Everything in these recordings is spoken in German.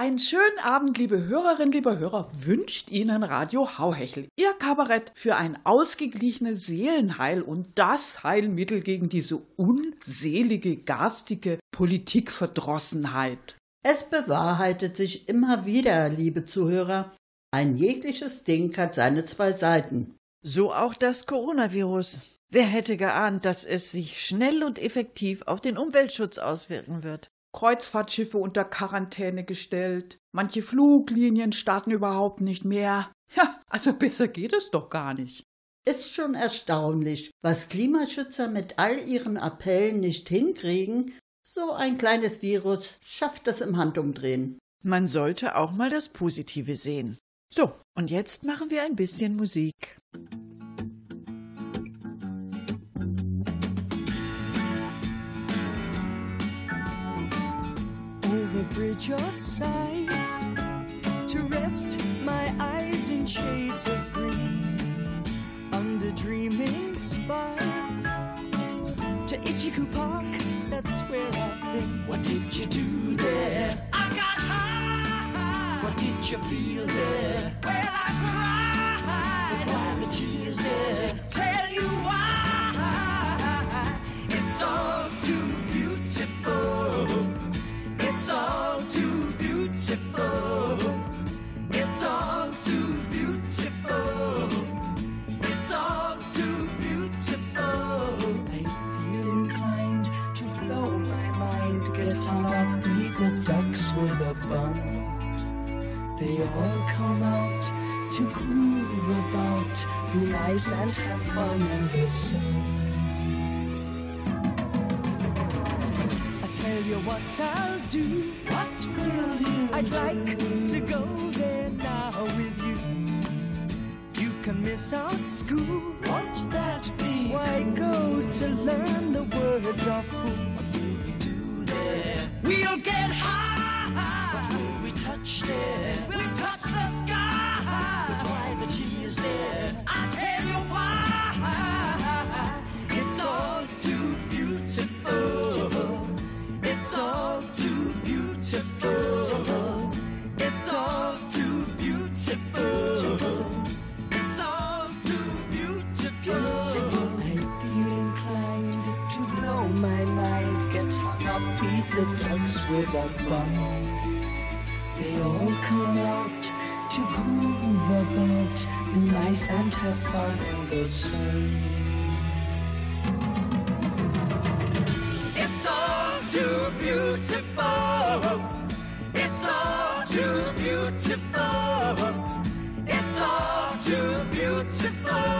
Einen schönen Abend, liebe Hörerinnen, liebe Hörer, wünscht Ihnen Radio Hauhechel. Ihr Kabarett für ein ausgeglichenes Seelenheil und das Heilmittel gegen diese unselige, garstige Politikverdrossenheit. Es bewahrheitet sich immer wieder, liebe Zuhörer, ein jegliches Ding hat seine zwei Seiten. So auch das Coronavirus. Wer hätte geahnt, dass es sich schnell und effektiv auf den Umweltschutz auswirken wird? Kreuzfahrtschiffe unter Quarantäne gestellt. Manche Fluglinien starten überhaupt nicht mehr. Ja, also besser geht es doch gar nicht. Ist schon erstaunlich, was Klimaschützer mit all ihren Appellen nicht hinkriegen. So ein kleines Virus schafft es im Handumdrehen. Man sollte auch mal das Positive sehen. So, und jetzt machen wir ein bisschen Musik. Over bridge of sights to rest my eyes in shades of green under dreaming spires to Ichiku Park. That's where I've been. What did you do there? I got high. What did you feel there? Well, I cried. But why the tears there? Beautiful.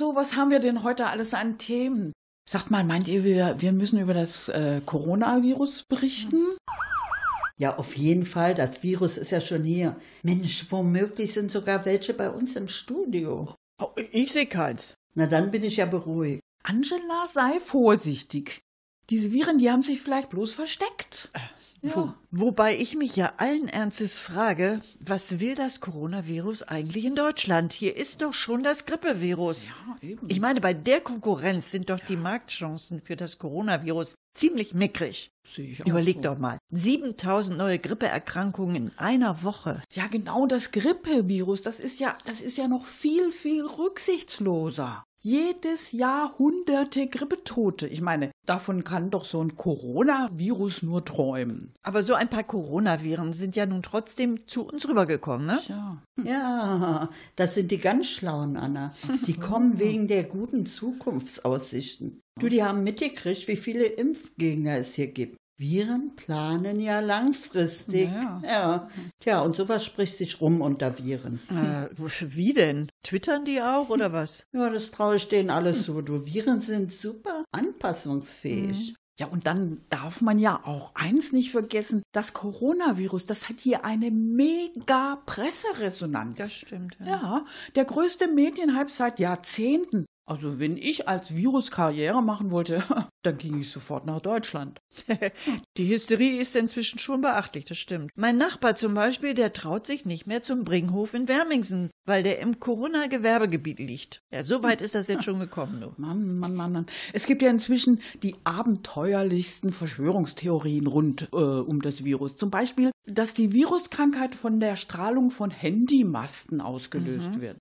So, was haben wir denn heute alles an Themen? Sagt mal, meint ihr, wir, wir müssen über das äh, Coronavirus berichten? Ja, auf jeden Fall, das Virus ist ja schon hier. Mensch, womöglich sind sogar welche bei uns im Studio. Oh, ich sehe keins. Na, dann bin ich ja beruhigt. Angela, sei vorsichtig. Diese Viren, die haben sich vielleicht bloß versteckt. Wo, wobei ich mich ja allen Ernstes frage, was will das Coronavirus eigentlich in Deutschland? Hier ist doch schon das Grippevirus. Ja, eben. Ich meine, bei der Konkurrenz sind doch die Marktchancen für das Coronavirus ziemlich mickrig. Überleg so. doch mal, 7000 neue Grippeerkrankungen in einer Woche. Ja, genau, das Grippevirus, das ist ja, das ist ja noch viel, viel rücksichtsloser. Jedes Jahr hunderte Grippetote. Ich meine, davon kann doch so ein Coronavirus nur träumen. Aber so ein paar Coronaviren sind ja nun trotzdem zu uns rübergekommen, ne? Tja. Ja, das sind die ganz schlauen, Anna. Die kommen wegen der guten Zukunftsaussichten. Du, die haben mitgekriegt, wie viele Impfgegner es hier gibt. Viren planen ja langfristig. Ja. ja. Tja, und sowas spricht sich rum unter Viren. Äh, wie denn? Twittern die auch oder was? Ja, das traue ich denen alles so. Du, Viren sind super anpassungsfähig. Ja, und dann darf man ja auch eins nicht vergessen, das Coronavirus, das hat hier eine mega Presseresonanz. Das stimmt. Ja. Ja, der größte Medienhype seit Jahrzehnten. Also wenn ich als Virus Karriere machen wollte, dann ging ich sofort nach Deutschland. Die Hysterie ist inzwischen schon beachtlich, das stimmt. Mein Nachbar zum Beispiel, der traut sich nicht mehr zum Bringhof in Wermingsen, weil der im Corona-Gewerbegebiet liegt. Ja, so weit ist das jetzt schon gekommen, du. Mann, Mann, Mann, Mann. Es gibt ja inzwischen die abenteuerlichsten Verschwörungstheorien rund äh, um das Virus. Zum Beispiel, dass die Viruskrankheit von der Strahlung von Handymasten ausgelöst wird.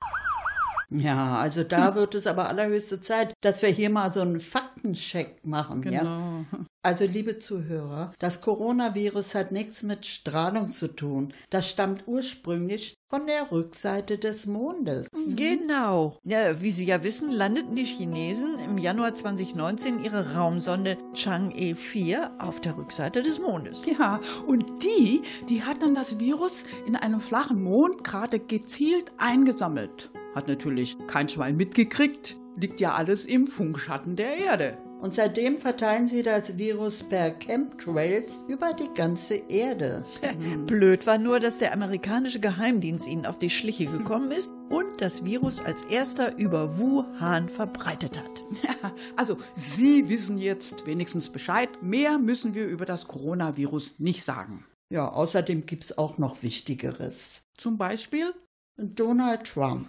Ja, also da wird es aber allerhöchste Zeit, dass wir hier mal so einen Faktencheck machen. Ja? Genau. Also, liebe Zuhörer, das Coronavirus hat nichts mit Strahlung zu tun. Das stammt ursprünglich von der Rückseite des Mondes. Genau. Ja, wie Sie ja wissen, landeten die Chinesen im Januar 2019 ihre Raumsonde Chang'e 4 auf der Rückseite des Mondes. Ja, und die, die hat dann das Virus in einem flachen Mondkrater gezielt eingesammelt. Hat natürlich kein Schwein mitgekriegt. Liegt ja alles im Funkschatten der Erde. Und seitdem verteilen sie das Virus per Chemtrails über die ganze Erde. Blöd war nur, dass der amerikanische Geheimdienst ihnen auf die Schliche gekommen ist und das Virus als erster über Wuhan verbreitet hat. Ja, also Sie wissen jetzt wenigstens Bescheid. Mehr müssen wir über das Coronavirus nicht sagen. Ja, außerdem gibt's auch noch Wichtigeres. Zum Beispiel Donald Trump.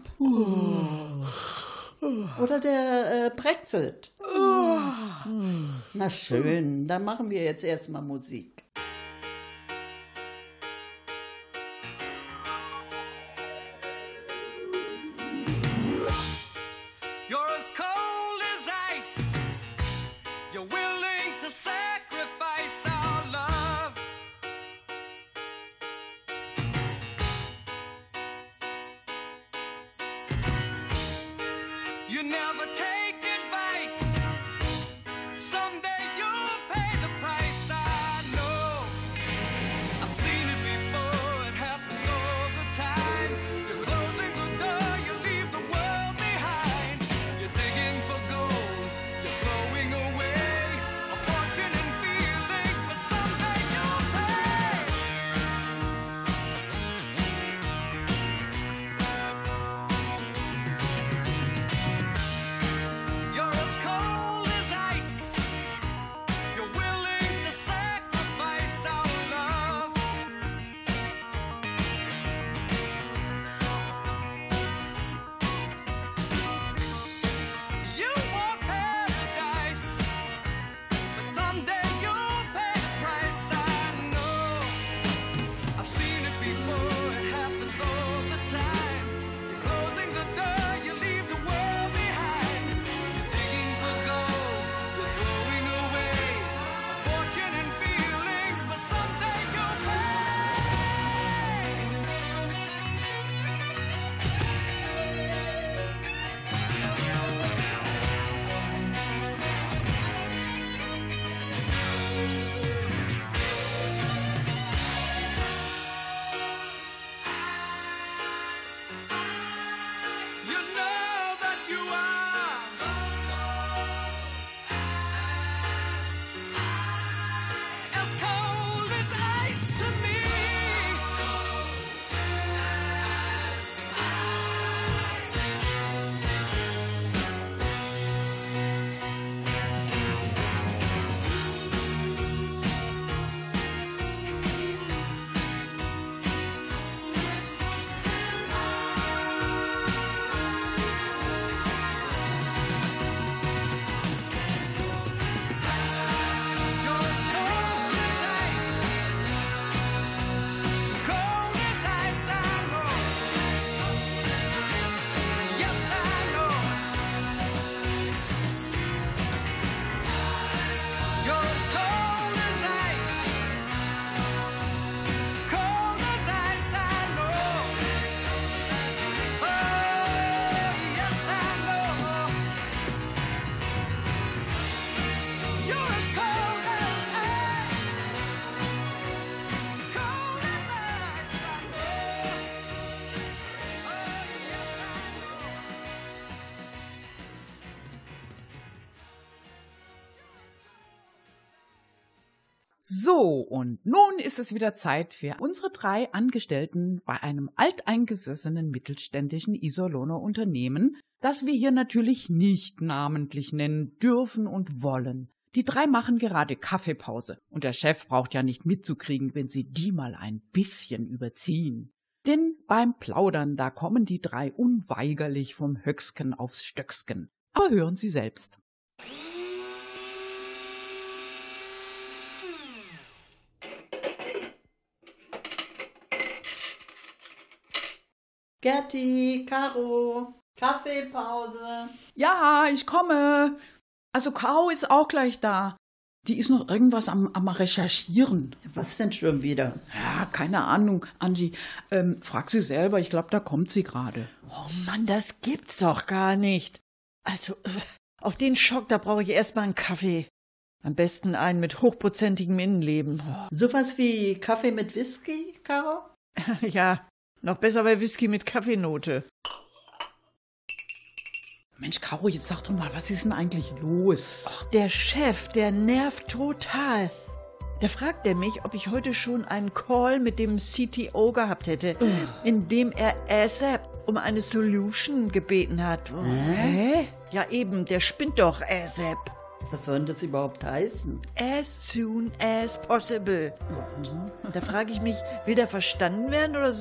Oder der äh, Brexit. Na schön, dann machen wir jetzt erstmal Musik. So, und nun ist es wieder Zeit für unsere drei Angestellten bei einem alteingesessenen mittelständischen Iserlohner Unternehmen, das wir hier natürlich nicht namentlich nennen dürfen und wollen. Die drei machen gerade Kaffeepause und der Chef braucht ja nicht mitzukriegen, wenn sie die mal ein bisschen überziehen. Denn beim Plaudern, da kommen die drei unweigerlich vom Höcksken aufs Stöcksken. Aber hören Sie selbst. Gerti, Caro, Kaffeepause. Ja, ich komme. Also Caro ist auch gleich da. Die ist noch irgendwas am, am Recherchieren. Was denn schon wieder? Ja, keine Ahnung, Angie. Ähm, frag sie selber, ich glaube, da kommt sie gerade. Oh Mann, das gibt's doch gar nicht. Also, äh, auf den Schock, da brauche ich erstmal einen Kaffee. Am besten einen mit hochprozentigem Innenleben. Oh, Sowas wie Kaffee mit Whisky, Caro? ja, noch besser bei Whisky mit Kaffeenote. Mensch, Caro, jetzt sag doch mal, was ist denn eigentlich los? Der Chef, der nervt total. Da fragt er mich, ob ich heute schon einen Call mit dem CTO gehabt hätte, in dem er ASAP um eine Solution gebeten hat. Hä? Ja eben, der spinnt doch ASAP. Was soll denn das überhaupt heißen? As soon as possible. Da frage ich mich, will der verstanden werden oder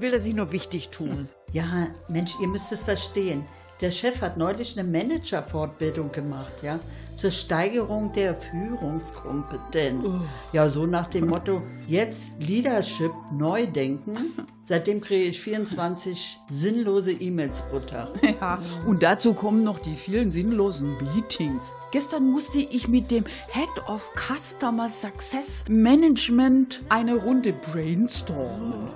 will er sich nur wichtig tun? Ja, Mensch, ihr müsst es verstehen. Der Chef hat neulich eine Manager-Fortbildung gemacht, ja, zur Steigerung der Führungskompetenz. Ja, so nach dem Motto, jetzt Leadership neu denken. Seitdem kriege ich 24 sinnlose E-Mails pro Tag. Ja, und dazu kommen noch die vielen sinnlosen Meetings. Gestern musste ich mit dem Head of Customer Success Management eine Runde brainstormen.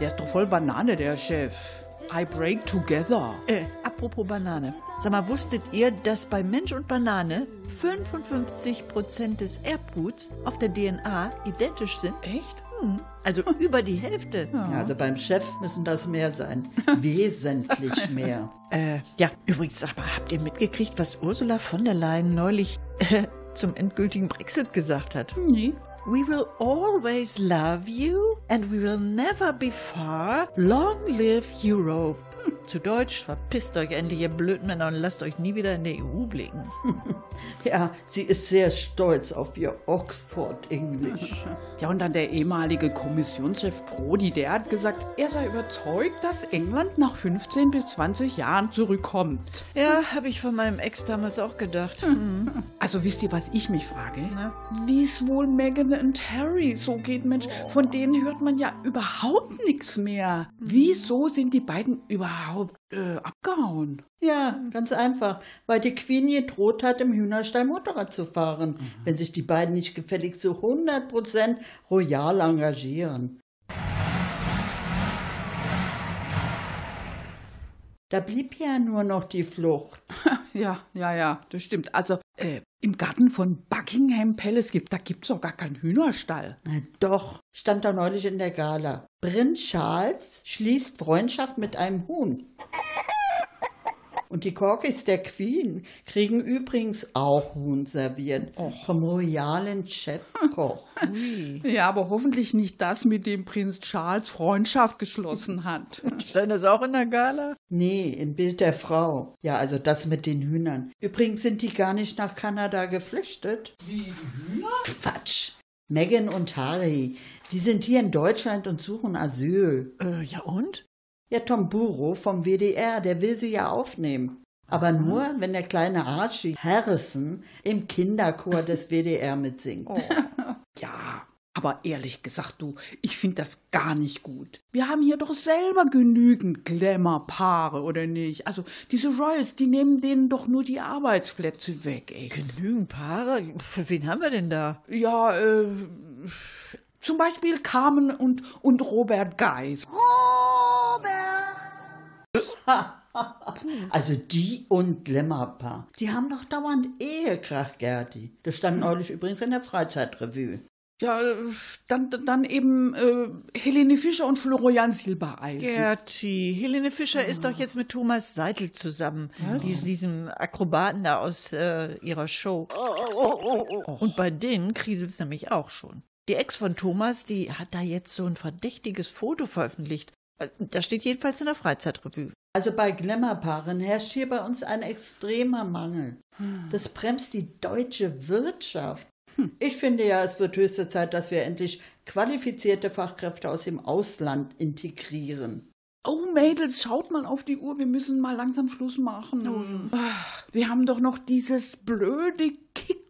Der ist doch voll Banane, der Chef. I break together. Äh, apropos Banane. Sag mal, wusstet ihr, dass bei Mensch und Banane 55% des Erbguts auf der DNA identisch sind? Echt? Hm, also über die Hälfte. Ja, also beim Chef müssen das mehr sein. Wesentlich mehr. Äh, ja, übrigens, sag mal, habt ihr mitgekriegt, was Ursula von der Leyen neulich äh, zum endgültigen Brexit gesagt hat? Nee. We will always love you and we will never be far. Long live Europe. Hm, Zu Deutsch, verpisst euch endlich, ihr Blödmänner, und lasst euch nie wieder in der EU blicken. Ja, sie ist sehr stolz auf ihr Oxford-Englisch. Ja, und dann der ehemalige Kommissionschef Prodi, der hat gesagt, er sei überzeugt, dass England nach 15 bis 20 Jahren zurückkommt. Ja, habe ich von meinem Ex damals auch gedacht. Hm. Also wisst ihr, was ich mich frage? Wie es wohl Meghan und Harry so geht, Mensch. Von denen hört man ja überhaupt nichts mehr. Wieso sind die beiden überhaupt äh, abgehauen? Ja, ganz einfach, weil die Queen gedroht hat, im Hühnerstall Motorrad zu fahren, wenn sich die beiden nicht gefälligst zu 100% royal engagieren. Da blieb ja nur noch die Flucht. Ja, ja, ja, das stimmt. Also äh, im Garten von Buckingham Palace gibt, da gibt's doch gar keinen Hühnerstall. Na doch, stand da neulich in der Gala. Prinz Charles schließt Freundschaft mit einem Huhn. Und die Corgis der Queen kriegen übrigens auch Huhn serviert. Vom royalen Chefkoch. Ja, aber hoffentlich nicht das, mit dem Prinz Charles Freundschaft geschlossen hat. Stand das auch in der Gala? Nee, im Bild der Frau. Ja, also das mit den Hühnern. Übrigens sind die gar nicht nach Kanada geflüchtet. Wie Hühner? Quatsch. Meghan und Harry, die sind hier in Deutschland und suchen Asyl. Äh, ja und? Ja, Tom Burrow vom WDR, der will sie ja aufnehmen. Aber nur, wenn der kleine Archie Harrison im Kinderchor des WDR mitsingt. Ja, aber ehrlich gesagt, du, ich finde das gar nicht gut. Wir haben hier doch selber genügend Glamour-Paare, oder nicht? Also diese Royals, die nehmen denen doch nur die Arbeitsplätze weg, echt. Genügend Paare? Für wen haben wir denn da? Ja, äh, zum Beispiel Carmen und, und Robert Geis. Also die und Glamour-Paar, die haben doch dauernd Ehekrach, Gerti. Das stand neulich übrigens in der Freizeitrevue. Ja, äh, dann, dann eben äh, Helene Fischer und Florian Silbereis. Gerti, Helene Fischer ist doch jetzt mit Thomas Seitel zusammen, dies, diesem Akrobaten da aus äh, ihrer Show. Und bei denen kriselt es nämlich auch schon. Die Ex von Thomas, die hat da jetzt so ein verdächtiges Foto veröffentlicht. Äh, Das steht jedenfalls in der Freizeitrevue. Also bei Glamourpaaren herrscht hier bei uns ein extremer Mangel. Das bremst die deutsche Wirtschaft. Ich finde ja, es wird höchste Zeit, dass wir endlich qualifizierte Fachkräfte aus dem Ausland integrieren. Oh, Mädels, schaut mal auf die Uhr, wir müssen mal langsam Schluss machen. Ach, Wir haben doch noch dieses blöde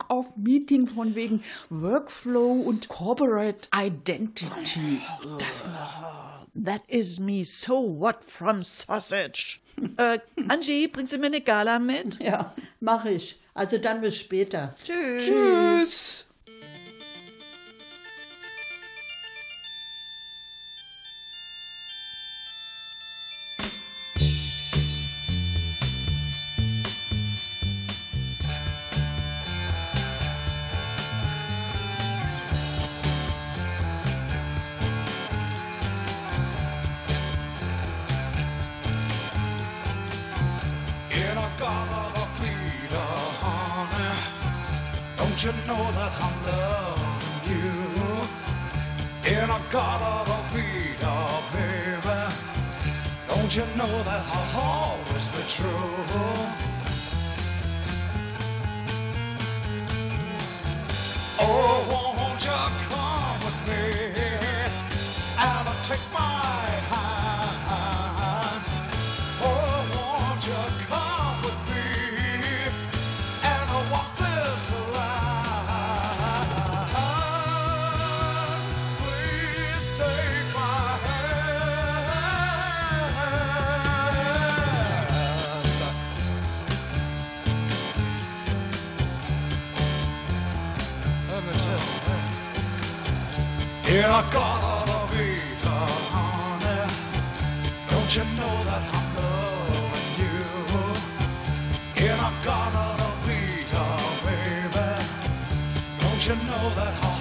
Kick-Off-Meeting von wegen Workflow und Corporate Identity. Das noch. That is me so what from sausage. äh, Angie, bringst du mir eine Gala mit? Ja, mache ich. Also dann bis später. Tschüss. Tschüss. In a garden of Eden, honey. Don't you know that I'm loving you? In a garden of Eden, baby. Don't you know that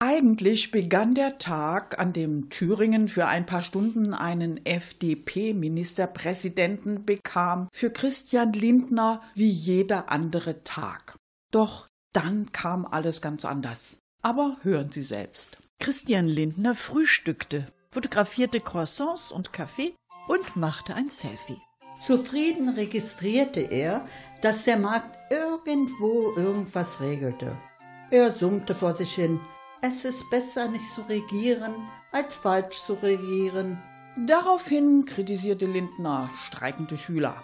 Eigentlich begann der Tag, an dem Thüringen für ein paar Stunden einen FDP-Ministerpräsidenten bekam, für Christian Lindner wie jeder andere Tag. Doch dann kam alles ganz anders. Aber hören Sie selbst. Christian Lindner frühstückte, fotografierte Croissants und Kaffee und machte ein Selfie. Zufrieden registrierte er, dass der Markt irgendwo irgendwas regelte. Er summte vor sich hin. Es ist besser, nicht zu regieren, als falsch zu regieren. Daraufhin kritisierte Lindner streikende Schüler.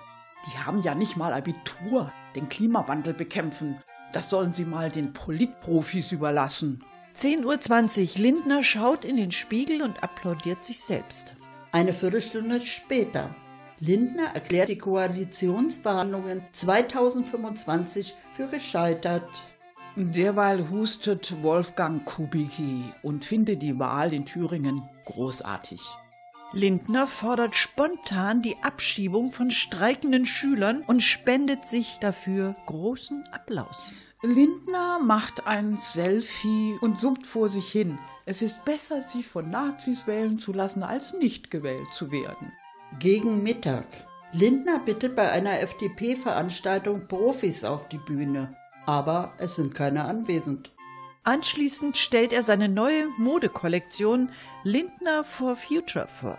Die haben ja nicht mal Abitur, den Klimawandel bekämpfen. Das sollen sie mal den Politprofis überlassen. 10.20 Uhr, Lindner schaut in den Spiegel und applaudiert sich selbst. Eine Viertelstunde später. Lindner erklärt die Koalitionsverhandlungen 2025 für gescheitert. Derweil hustet Wolfgang Kubicki und findet die Wahl in Thüringen großartig. Lindner fordert spontan die Abschiebung von streikenden Schülern und spendet sich dafür großen Applaus. Lindner macht ein Selfie und summt vor sich hin. Es ist besser, sich von Nazis wählen zu lassen, als nicht gewählt zu werden. Gegen Mittag. Lindner bittet bei einer FDP-Veranstaltung Profis auf die Bühne. Aber es sind keine anwesend. Anschließend stellt er seine neue Modekollektion Lindner for Future vor.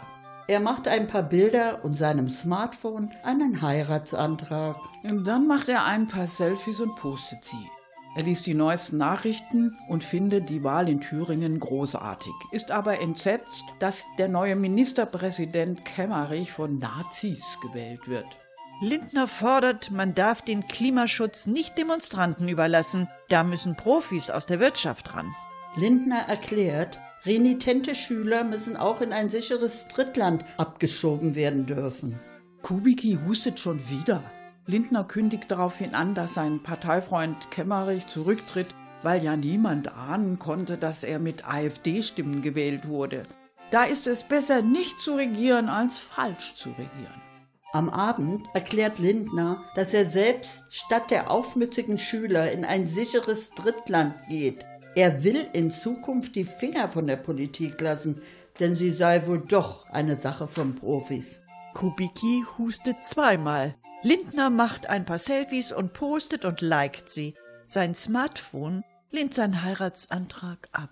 Er macht ein paar Bilder und seinem Smartphone einen Heiratsantrag. Und dann macht er ein paar Selfies und postet sie. Er liest die neuesten Nachrichten und findet die Wahl in Thüringen großartig, ist aber entsetzt, dass der neue Ministerpräsident Kemmerich von Nazis gewählt wird. Lindner fordert, man darf den Klimaschutz nicht Demonstranten überlassen, da müssen Profis aus der Wirtschaft ran. Lindner erklärt, renitente Schüler müssen auch in ein sicheres Drittland abgeschoben werden dürfen. Kubicki hustet schon wieder. Lindner kündigt daraufhin an, dass sein Parteifreund Kemmerich zurücktritt, weil ja niemand ahnen konnte, dass er mit AfD-Stimmen gewählt wurde. Da ist es besser, nicht zu regieren, als falsch zu regieren. Am Abend erklärt Lindner, dass er selbst statt der aufmützigen Schüler in ein sicheres Drittland geht. Er will in Zukunft die Finger von der Politik lassen, denn sie sei wohl doch eine Sache von Profis. Kubicki hustet zweimal. Lindner macht ein paar Selfies und postet und liked sie. Sein Smartphone lehnt seinen Heiratsantrag ab.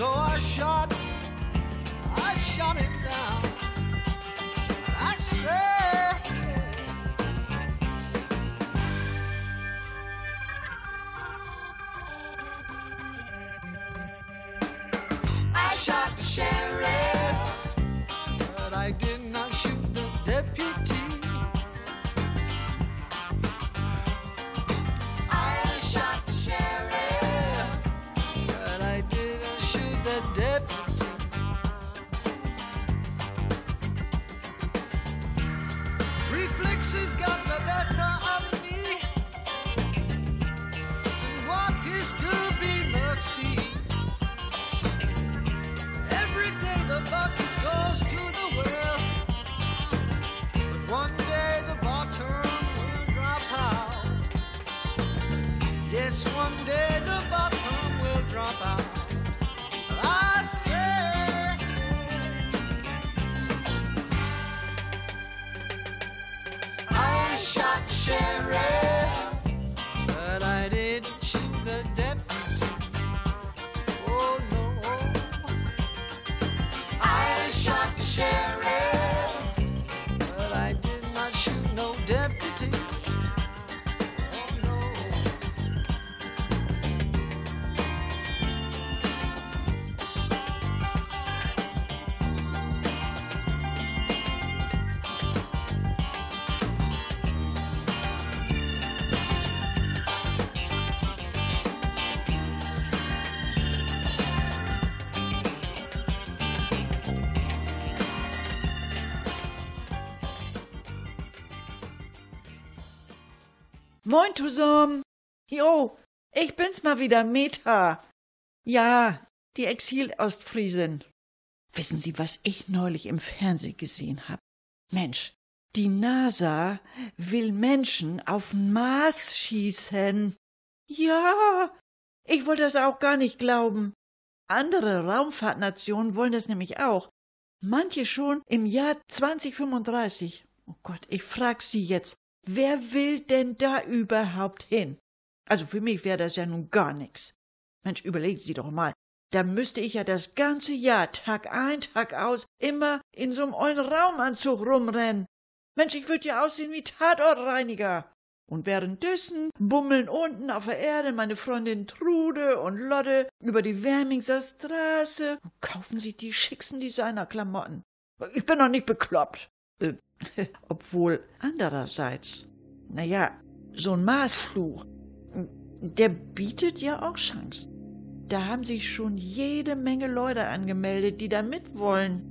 So I shot, I shot him down. Moin zusammen. Jo, ich bin's mal wieder, Meta. Ja, die Exil-Ostfriesin. Wissen Sie, was ich neulich im Fernsehen gesehen hab? Mensch, die NASA will Menschen auf den Mars schießen. Ja, ich wollte das auch gar nicht glauben. Andere Raumfahrtnationen wollen das nämlich auch. Manche schon im Jahr 2035. Oh Gott, ich frag Sie jetzt, wer will denn da überhaupt hin? Also für mich wäre das ja nun gar nix. Mensch, überlegen Sie doch mal. Da müsste ich ja das ganze Jahr, Tag ein, Tag aus, immer in so einem ollen Raumanzug rumrennen. Mensch, ich würde ja aussehen wie Tatortreiniger. Und währenddessen bummeln unten auf der Erde meine Freundin Trude und Lotte über die Wermingser Straße und kaufen sich die schicksten Designerklamotten. Ich bin doch nicht bekloppt. Äh, obwohl andererseits, na ja, so ein Marsfluch, der bietet ja auch Chancen. Da haben sich schon jede Menge Leute angemeldet, die da mitwollen.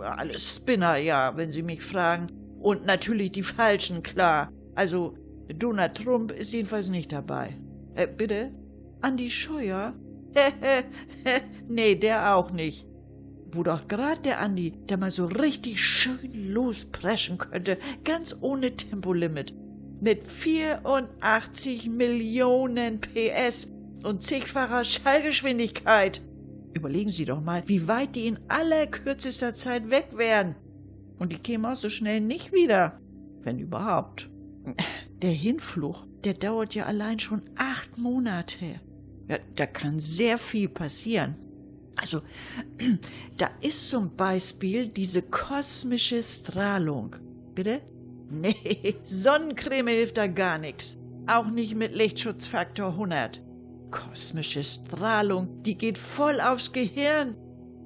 Alles Spinner, ja, wenn Sie mich fragen. Und natürlich die Falschen, klar. Also, Donald Trump ist jedenfalls nicht dabei. Äh, bitte? Andi Scheuer? nee, der auch nicht. Wo doch grad der Andi, der mal so richtig schön lospreschen könnte, ganz ohne Tempolimit. Mit 84 Millionen PS und zigfacher Schallgeschwindigkeit. Überlegen Sie doch mal, wie weit die in allerkürzester Zeit weg wären. Und die kämen auch so schnell nicht wieder. Wenn überhaupt. Der Hinflug, der dauert ja allein schon acht Monate. Ja, da kann sehr viel passieren. Also, da ist zum Beispiel diese kosmische Strahlung. Bitte? Nee, Sonnencreme hilft da gar nichts. Auch nicht mit Lichtschutzfaktor 100. Kosmische Strahlung, die geht voll aufs Gehirn.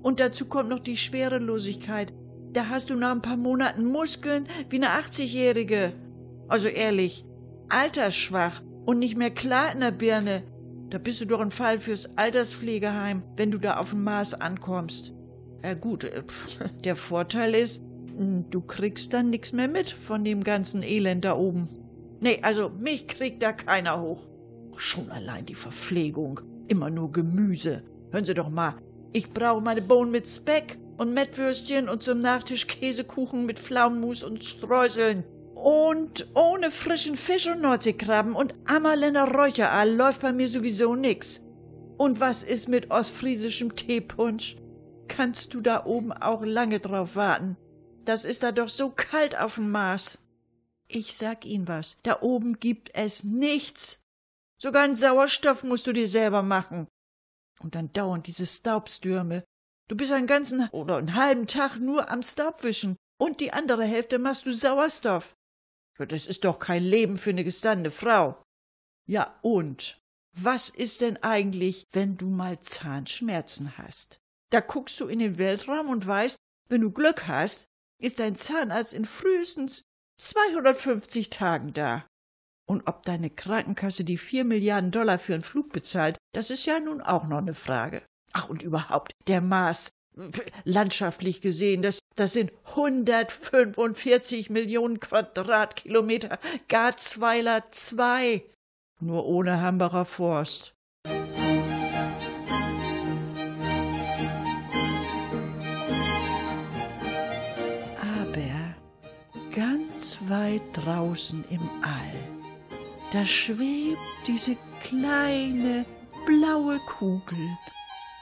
Und dazu kommt noch die Schwerelosigkeit. Da hast du nach ein paar Monaten Muskeln wie eine 80-Jährige. Also ehrlich, altersschwach und nicht mehr klar in der Birne. Da bist du doch ein Fall fürs Alterspflegeheim, wenn du da auf dem Mars ankommst. Ja gut, äh, der Vorteil ist, hm, du kriegst dann nichts mehr mit von dem ganzen Elend da oben. Nee, also mich kriegt da keiner hoch. Schon allein die Verpflegung. Immer nur Gemüse. Hören Sie doch mal, ich brauche meine Bohnen mit Speck und Mettwürstchen und zum Nachtisch Käsekuchen mit Pflaumenmus und Streuseln. Und ohne frischen Fisch und Nordseekrabben und Ammerländer Räucheraal läuft bei mir sowieso nix. Und was ist mit ostfriesischem Teepunsch? Kannst du da oben auch lange drauf warten? Das ist da doch so kalt auf dem Mars. Ich sag Ihnen was, da oben gibt es nichts. Sogar einen Sauerstoff musst du dir selber machen. Und dann dauernd diese Staubstürme. Du bist einen ganzen oder einen halben Tag nur am Staubwischen und die andere Hälfte machst du Sauerstoff. Das ist doch kein Leben für eine gestandene Frau. Ja, und? Was ist denn eigentlich, wenn du mal Zahnschmerzen hast? Da guckst du in den Weltraum und weißt, wenn du Glück hast, ist dein Zahnarzt in frühestens 250 Tagen da. Und ob deine Krankenkasse die vier Milliarden Dollar für einen Flug bezahlt, das ist ja nun auch noch eine Frage. Ach, und überhaupt, der Mars, landschaftlich gesehen, das, das sind 145 Millionen Quadratkilometer Garzweiler 2. Nur ohne Hambacher Forst. Aber ganz weit draußen im All, da schwebt diese kleine blaue Kugel.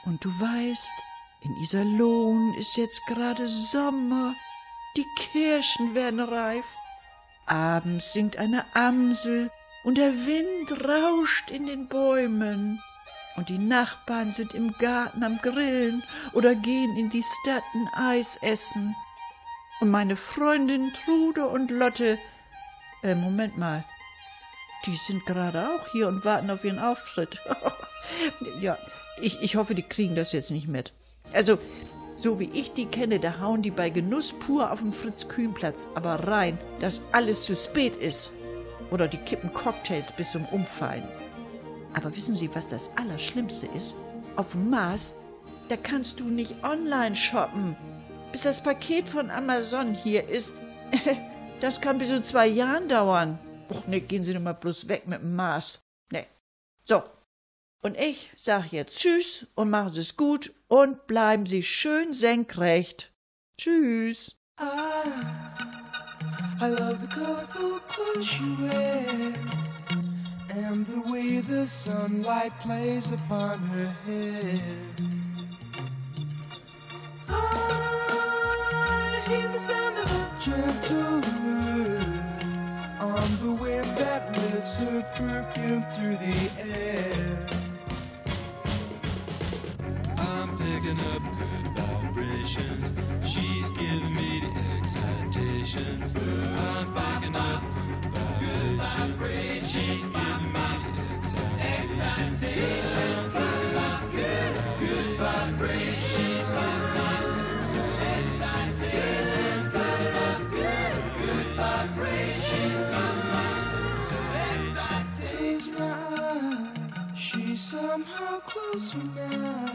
Und du weißt, in Iserlohn ist jetzt gerade Sommer, die Kirschen werden reif. Abends singt eine Amsel und der Wind rauscht in den Bäumen. Und die Nachbarn sind im Garten am Grillen oder gehen in die Stadt ein Eis essen. Und meine Freundin Trude und Lotte, äh, Moment mal, die sind gerade auch hier und warten auf ihren Auftritt. ja, ich, ich hoffe, die kriegen das jetzt nicht mit. Also, so wie ich die kenne, da hauen die bei Genuss pur auf dem Fritz-Kühn-Platz, aber rein, dass alles zu spät ist. Oder die kippen Cocktails bis zum Umfallen. Aber wissen Sie, was das Allerschlimmste ist? Auf dem Mars, da kannst du nicht online shoppen. Bis das Paket von Amazon hier ist, das kann bis zu zwei Jahren dauern. Och, ne, gehen Sie doch mal bloß weg mit dem Mars. Ne. So. Und ich sag jetzt Tschüss und machen Sie es gut und bleiben Sie schön senkrecht. Tschüss. I, I love the colorful clothes you wear and the way the sunlight plays upon her hair. I hear the sound of a gentle word on the wind that lifts her perfume through the air. Picking up good vibrations. She's giving me the excitations. I'm picking up good vibrations. She's giving me the excitations. Good, good vibrations. She's giving me the excitations. Picking good, good vibrations. She's somehow closer now.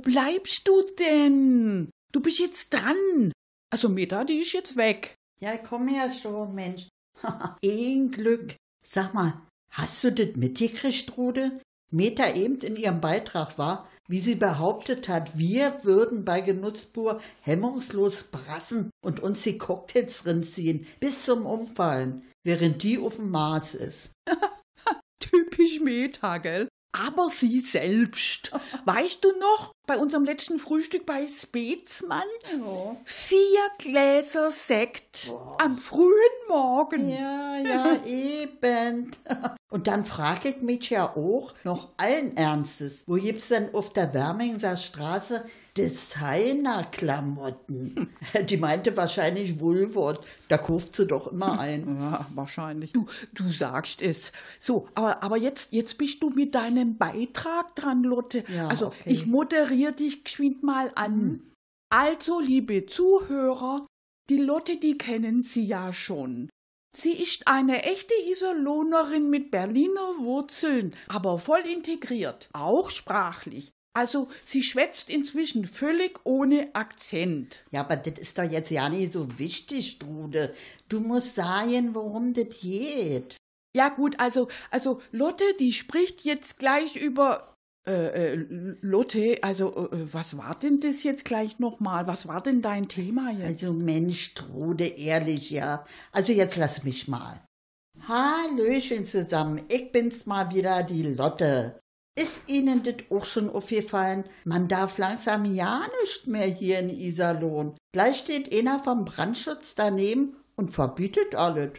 Bleibst du denn? Du bist jetzt dran. Also Meta, die ist jetzt weg. Ja, komm her schon, Mensch. Ein Glück. Sag mal, hast du das mitgekriegt, Trude? Meta eben in ihrem Beitrag war, wie sie behauptet hat, wir würden bei Genusspur hemmungslos brassen und uns die Cocktails rinziehen bis zum Umfallen, während die auf dem Mars ist. Typisch Meta, gell? Aber sie selbst. Weißt du noch, bei unserem letzten Frühstück bei Spezmann? Vier Gläser Sekt am frühen Morgen. Ja, ja, eben. Und dann frage ich mich ja auch noch allen Ernstes, wo gibt's denn auf der Wermingser Straße Designerklamotten? Die meinte wahrscheinlich Woolworth, da kauft sie doch immer ein. Ja, wahrscheinlich. Du, du sagst es. So, aber, aber jetzt, jetzt bist du mit deinem Beitrag dran, Lotte. Ja, also, okay. ich moderiere dich geschwind mal an. Also, liebe Zuhörer, die Lotte, die kennen Sie ja schon. Sie ist eine echte Iserlohnerin mit Berliner Wurzeln, aber voll integriert, auch sprachlich. Also, sie schwätzt inzwischen völlig ohne Akzent. Ja, aber das ist doch jetzt ja nicht so wichtig, Strude. Du musst sagen, worum das geht. Ja gut, also, also Lotte, die spricht jetzt gleich über äh, äh, Lotte, also äh, was war denn das jetzt gleich nochmal? Was war denn dein Thema jetzt? Also Mensch, Trude, ehrlich, ja. Also jetzt lass mich mal. Hallöchen zusammen, ich bin's mal wieder, die Lotte. Ist Ihnen das auch schon aufgefallen? Man darf langsam ja nicht mehr hier in Iserlohn. Gleich steht einer vom Brandschutz daneben und verbietet alles.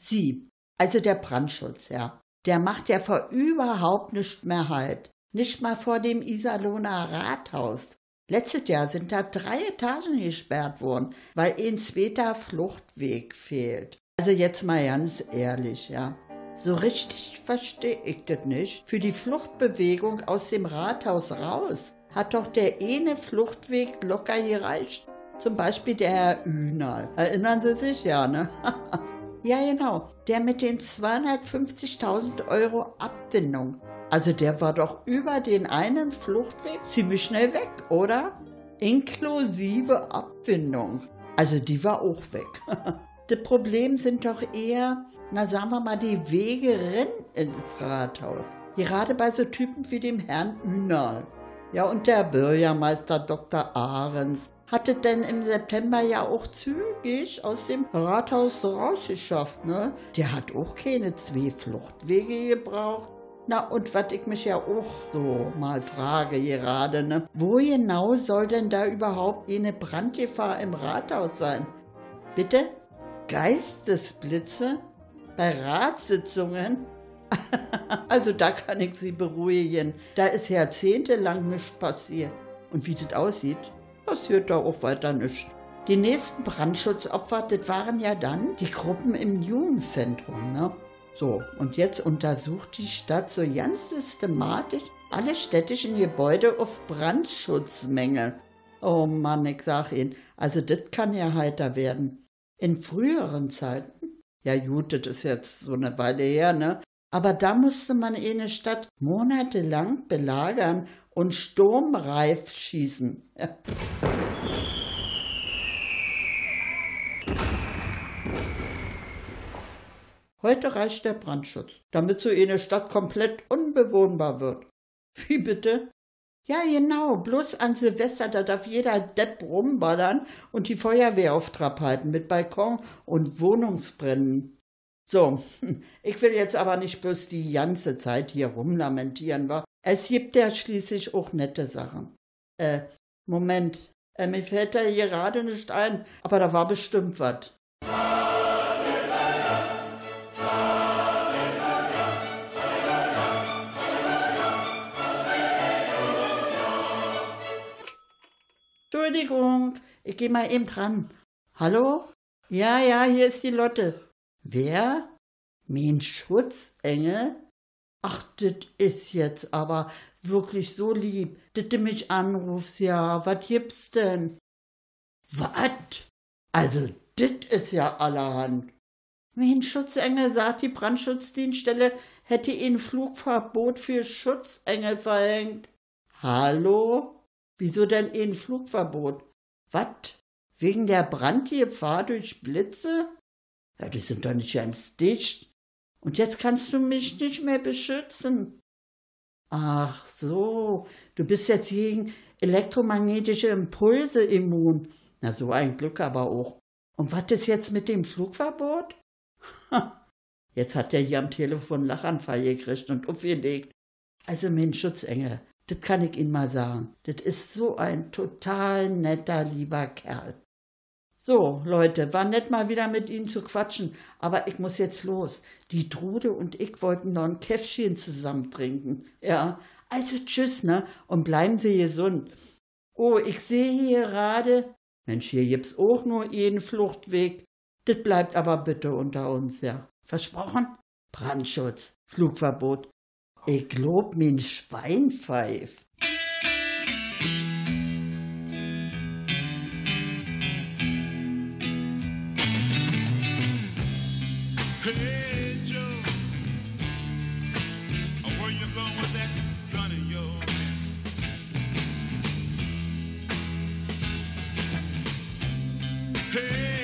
Sie, also der Brandschutz, ja, der macht ja vor überhaupt nicht mehr Halt. Nicht mal vor dem Iserlohner Rathaus. Letztes Jahr sind da drei Etagen gesperrt worden, weil ein zweiter Fluchtweg fehlt. Also jetzt mal ganz ehrlich, ja. So richtig verstehe ich das nicht. Für die Fluchtbewegung aus dem Rathaus raus hat doch der eine Fluchtweg locker gereicht. Zum Beispiel der Herr Ühnal. Erinnern Sie sich ja, ne? ja, genau. Der mit den 250.000 Euro Abfindung. Also der war doch über den einen Fluchtweg ziemlich schnell weg, oder? Inklusive Abfindung. Also die war auch weg. das Problem sind doch eher, na sagen wir mal, die Wege rein ins Rathaus. Gerade bei so Typen wie dem Herrn Ünal. Ja, und der Bürgermeister Dr. Ahrens hatte denn im September ja auch zügig aus dem Rathaus rausgeschafft, ne? Der hat auch keine zwei Fluchtwege gebraucht. Na, und was ich mich ja auch so mal frage gerade, ne? Wo genau soll denn da überhaupt eine Brandgefahr im Rathaus sein? Bitte? Geistesblitze? Bei Ratssitzungen? also da kann ich Sie beruhigen. Da ist jahrzehntelang nichts passiert. Und wie das aussieht, passiert da auch weiter nichts. Die nächsten Brandschutzopfer, das waren ja dann die Gruppen im Jugendzentrum. Ne? So, und jetzt untersucht die Stadt so ganz systematisch alle städtischen Gebäude auf Brandschutzmängel. Oh Mann, ich sag Ihnen, also das kann ja heiter werden. In früheren Zeiten, ja gut, das ist jetzt so eine Weile her, ne? Aber da musste man eine Stadt monatelang belagern und sturmreif schießen. Heute reicht der Brandschutz, damit so eine Stadt komplett unbewohnbar wird. Wie bitte? Ja, genau, bloß an Silvester, da darf jeder Depp rumballern und die Feuerwehr auf Trab halten mit Balkon und Wohnungsbrennen. So, ich will jetzt aber nicht bloß die ganze Zeit hier rumlamentieren, wa? Es gibt ja schließlich auch nette Sachen. Äh, Moment, äh, mir fällt da gerade nicht ein, aber da war bestimmt was. Entschuldigung, ich gehe mal eben dran. Hallo? Ja, ja, hier ist die Lotte. Wer? Mein Schutzengel? Ach, das ist jetzt aber wirklich so lieb, dass du mich anrufst, ja. Was gibt's denn? Was? Also, das ist ja allerhand. Mein Schutzengel sagt, die Brandschutzdienststelle hätte ihnen Flugverbot für Schutzengel verhängt. Hallo? Wieso denn ein Flugverbot? Was? Wegen der Brandgefahr durch Blitze? Ja, die sind doch nicht ganz dicht. Und jetzt kannst du mich nicht mehr beschützen. Ach so, du bist jetzt gegen elektromagnetische Impulse immun. Na, so ein Glück aber auch. Und was ist jetzt mit dem Flugverbot? Jetzt hat der hier am Telefon Lachanfall gekriegt und aufgelegt. Also mein Schutzengel, das kann ich Ihnen mal sagen. Das ist so ein total netter, lieber Kerl. So, Leute, war nett mal wieder mit Ihnen zu quatschen, aber ich muss jetzt los. Die Trude und ich wollten noch ein Käffchen zusammen trinken. Ja, also tschüss, ne? Und bleiben Sie gesund. Oh, ich sehe hier gerade, Mensch, hier gibt's auch nur einen Fluchtweg. Das bleibt aber bitte unter uns, ja. Versprochen? Brandschutz, Flugverbot. Ich glaub, mein Schwein pfeift. Hey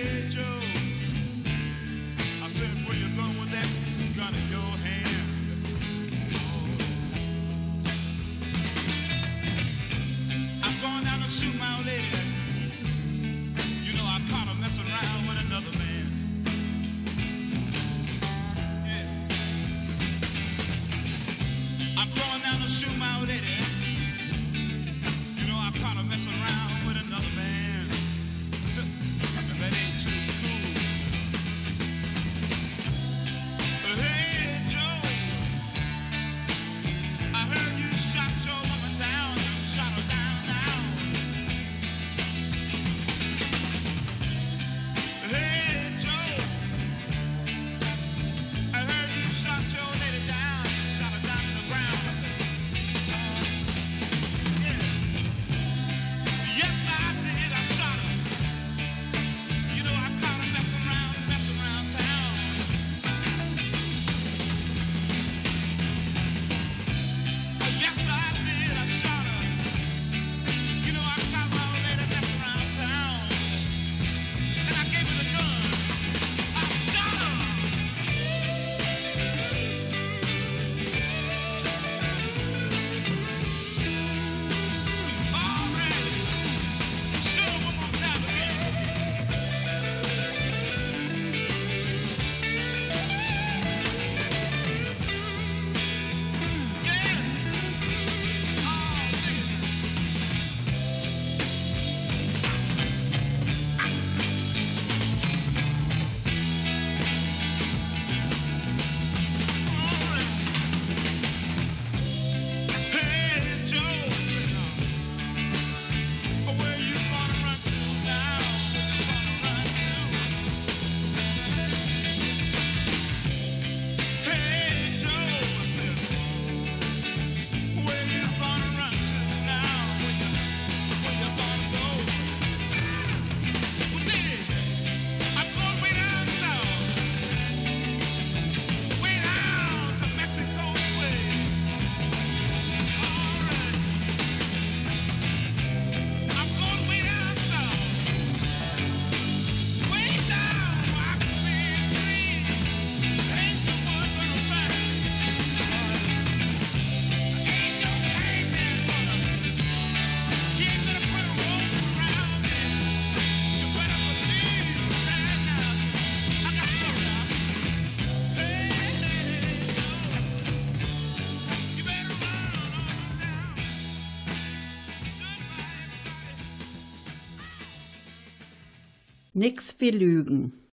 Wie Lügen.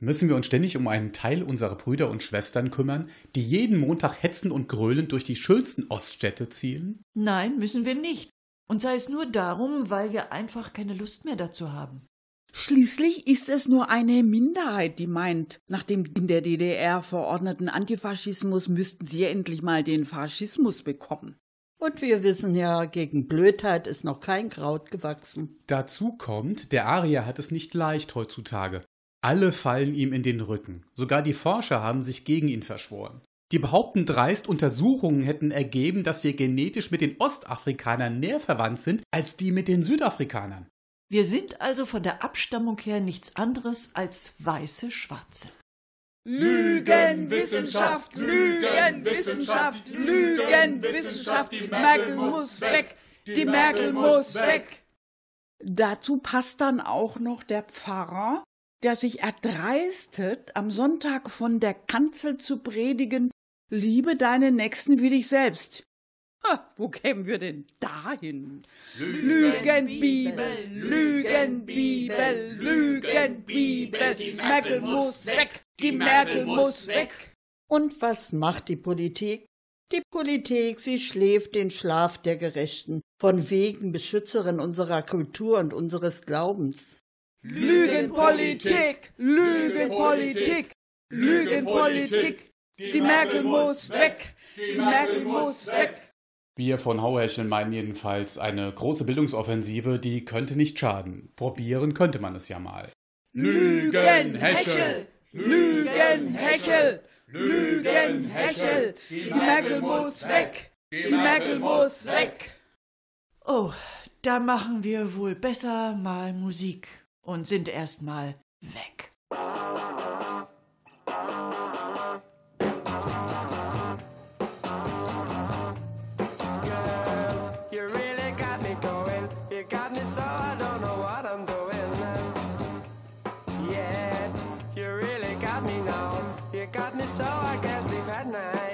Müssen wir uns ständig um einen Teil unserer Brüder und Schwestern kümmern, die jeden Montag hetzend und gröhlend durch die schönsten Oststädte ziehen? Nein, müssen wir nicht. Und sei es nur darum, weil wir einfach keine Lust mehr dazu haben. Schließlich ist es nur eine Minderheit, die meint, nach dem in der DDR verordneten Antifaschismus müssten sie endlich mal den Faschismus bekommen. Und wir wissen ja, gegen Blödheit ist noch kein Kraut gewachsen. Dazu kommt, der Arier hat es nicht leicht heutzutage. Alle fallen ihm in den Rücken. Sogar die Forscher haben sich gegen ihn verschworen. Die behaupten dreist, Untersuchungen hätten ergeben, dass wir genetisch mit den Ostafrikanern näher verwandt sind als die mit den Südafrikanern. Wir sind also von der Abstammung her nichts anderes als weiße Schwarze. Lügen, Wissenschaft, Lügen, Wissenschaft, Lügen, Wissenschaft, die Merkel muss weg, die Merkel muss weg. Dazu passt dann auch noch der Pfarrer, der sich erdreistet, am Sonntag von der Kanzel zu predigen, liebe deinen Nächsten wie dich selbst. Ha, wo kämen wir denn dahin? Lügenbibel, Lügenbibel, Lügenbibel, die Merkel muss weg, die Merkel muss weg. Und was macht die Politik? Die Politik, sie schläft den Schlaf der Gerechten, von wegen Beschützerin unserer Kultur und unseres Glaubens. Lügenpolitik, Lügenpolitik, Lügenpolitik. Die Merkel muss weg, die Merkel muss weg. Wir von Hauheschel meinen jedenfalls eine große Bildungsoffensive, die könnte nicht schaden. Probieren könnte man es ja mal. Lügenhechel, Lügenhechel, Lügenhechel. Die Merkel muss weg, die Merkel muss weg. Oh, da machen wir wohl besser mal Musik und sind erst mal weg. You so I can't sleep at night.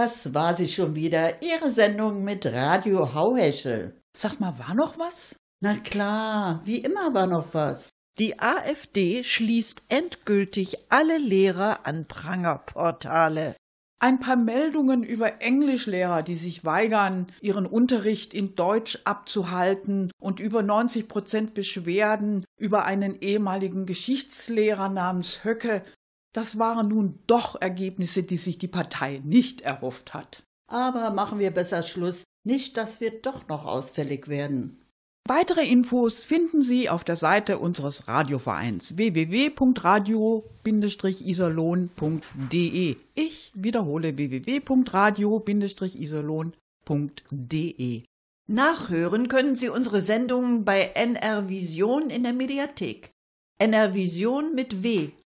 Das war sie schon wieder, ihre Sendung mit Radio Hauheschel. Sag mal, war noch was? Na klar, wie immer war noch was. Die AfD schließt endgültig alle Lehrer an Prangerportale. Ein paar Meldungen über Englischlehrer, die sich weigern, ihren Unterricht in Deutsch abzuhalten und über 90 Prozent Beschwerden über einen ehemaligen Geschichtslehrer namens Höcke. Das waren nun doch Ergebnisse, die sich die Partei nicht erhofft hat. Aber machen wir besser Schluss, nicht, dass wir doch noch ausfällig werden. Weitere Infos finden Sie auf der Seite unseres Radiovereins www.radio-iserlohn.de. Ich wiederhole www.radio-iserlohn.de. Nachhören können Sie unsere Sendungen bei NR Vision in der Mediathek. NR Vision mit W.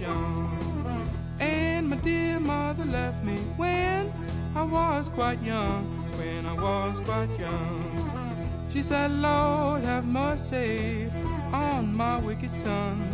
young. And my dear mother left me when I was quite young, when I was quite young. She said, Lord, have mercy on my wicked son.